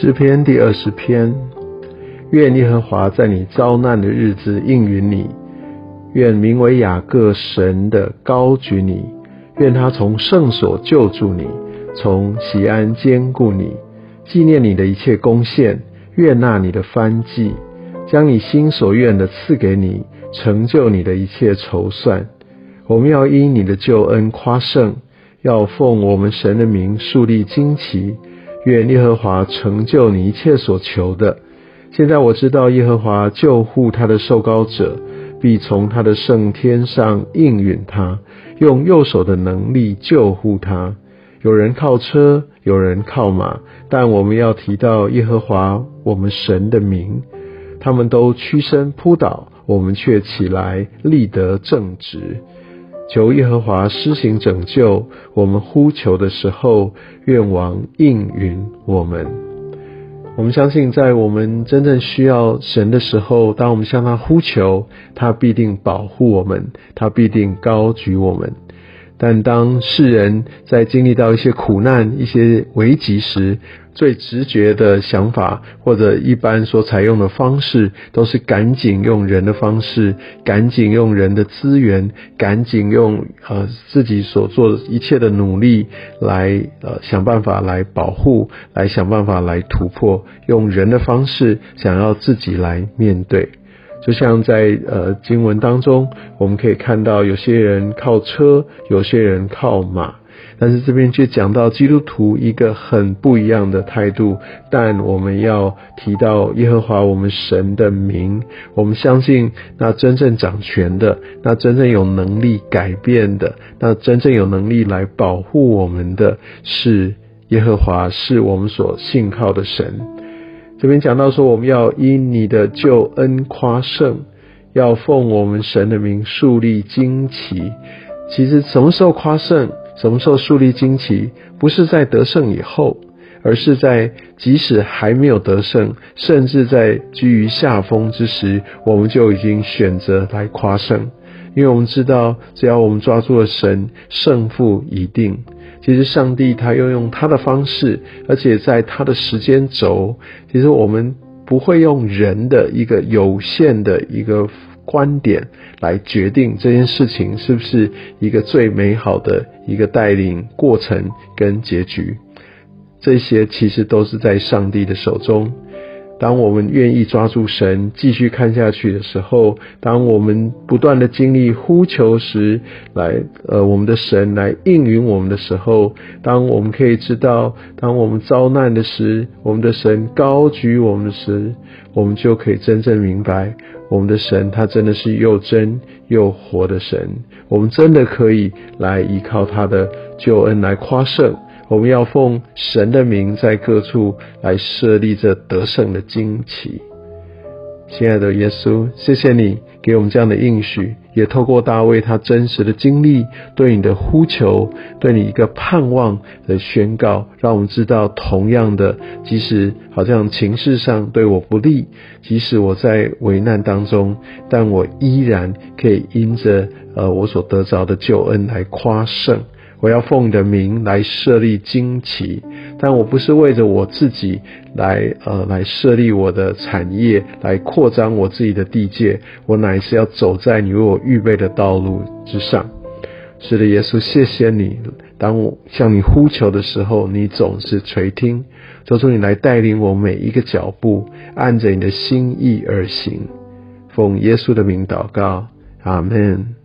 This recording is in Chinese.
诗篇第二十篇，愿耶和华在你遭难的日子应允你，愿名为雅各神的高举你，愿他从圣所救助你，从喜安坚固你，纪念你的一切贡献，悦纳你的翻祭，将你心所愿的赐给你，成就你的一切筹算。我们要因你的救恩夸胜，要奉我们神的名树立旌旗。愿耶和华成就你一切所求的。现在我知道耶和华救护他的受膏者，必从他的圣天上应允他，用右手的能力救护他。有人靠车，有人靠马，但我们要提到耶和华我们神的名。他们都屈身扑倒，我们却起来立得正直。求耶和华施行拯救，我们呼求的时候，愿王应允我们。我们相信，在我们真正需要神的时候，当我们向他呼求，他必定保护我们，他必定高举我们。但当世人在经历到一些苦难、一些危急时，最直觉的想法或者一般所采用的方式，都是赶紧用人的方式，赶紧用人的资源，赶紧用呃自己所做一切的努力来呃想办法来保护，来想办法来突破，用人的方式想要自己来面对。就像在呃经文当中，我们可以看到有些人靠车，有些人靠马，但是这边却讲到基督徒一个很不一样的态度。但我们要提到耶和华我们神的名，我们相信那真正掌权的，那真正有能力改变的，那真正有能力来保护我们的是耶和华，是我们所信靠的神。这边讲到说，我们要因你的救恩夸胜，要奉我们神的名树立旌旗。其实什么时候夸胜，什么时候树立旌旗，不是在得胜以后，而是在即使还没有得胜，甚至在居于下风之时，我们就已经选择来夸胜。因为我们知道，只要我们抓住了神，胜负已定。其实上帝他要用他的方式，而且在他的时间轴。其实我们不会用人的一个有限的一个观点来决定这件事情是不是一个最美好的一个带领过程跟结局。这些其实都是在上帝的手中。当我们愿意抓住神继续看下去的时候，当我们不断的经历呼求时，来呃我们的神来应允我们的时候，当我们可以知道，当我们遭难的时，我们的神高举我们的时，我们就可以真正明白，我们的神他真的是又真又活的神，我们真的可以来依靠他的救恩来夸胜。我们要奉神的名，在各处来设立这得胜的旌旗。亲爱的耶稣，谢谢你给我们这样的应许，也透过大卫他真实的经历，对你的呼求，对你一个盼望的宣告，让我们知道，同样的，即使好像情势上对我不利，即使我在危难当中，但我依然可以因着呃我所得着的救恩来夸胜。我要奉你的名来设立旌旗，但我不是为着我自己来，呃，来设立我的产业，来扩张我自己的地界。我乃是要走在你为我预备的道路之上。是的，耶稣，谢谢你。当我向你呼求的时候，你总是垂听。求主你来带领我每一个脚步，按着你的心意而行。奉耶稣的名祷告，阿门。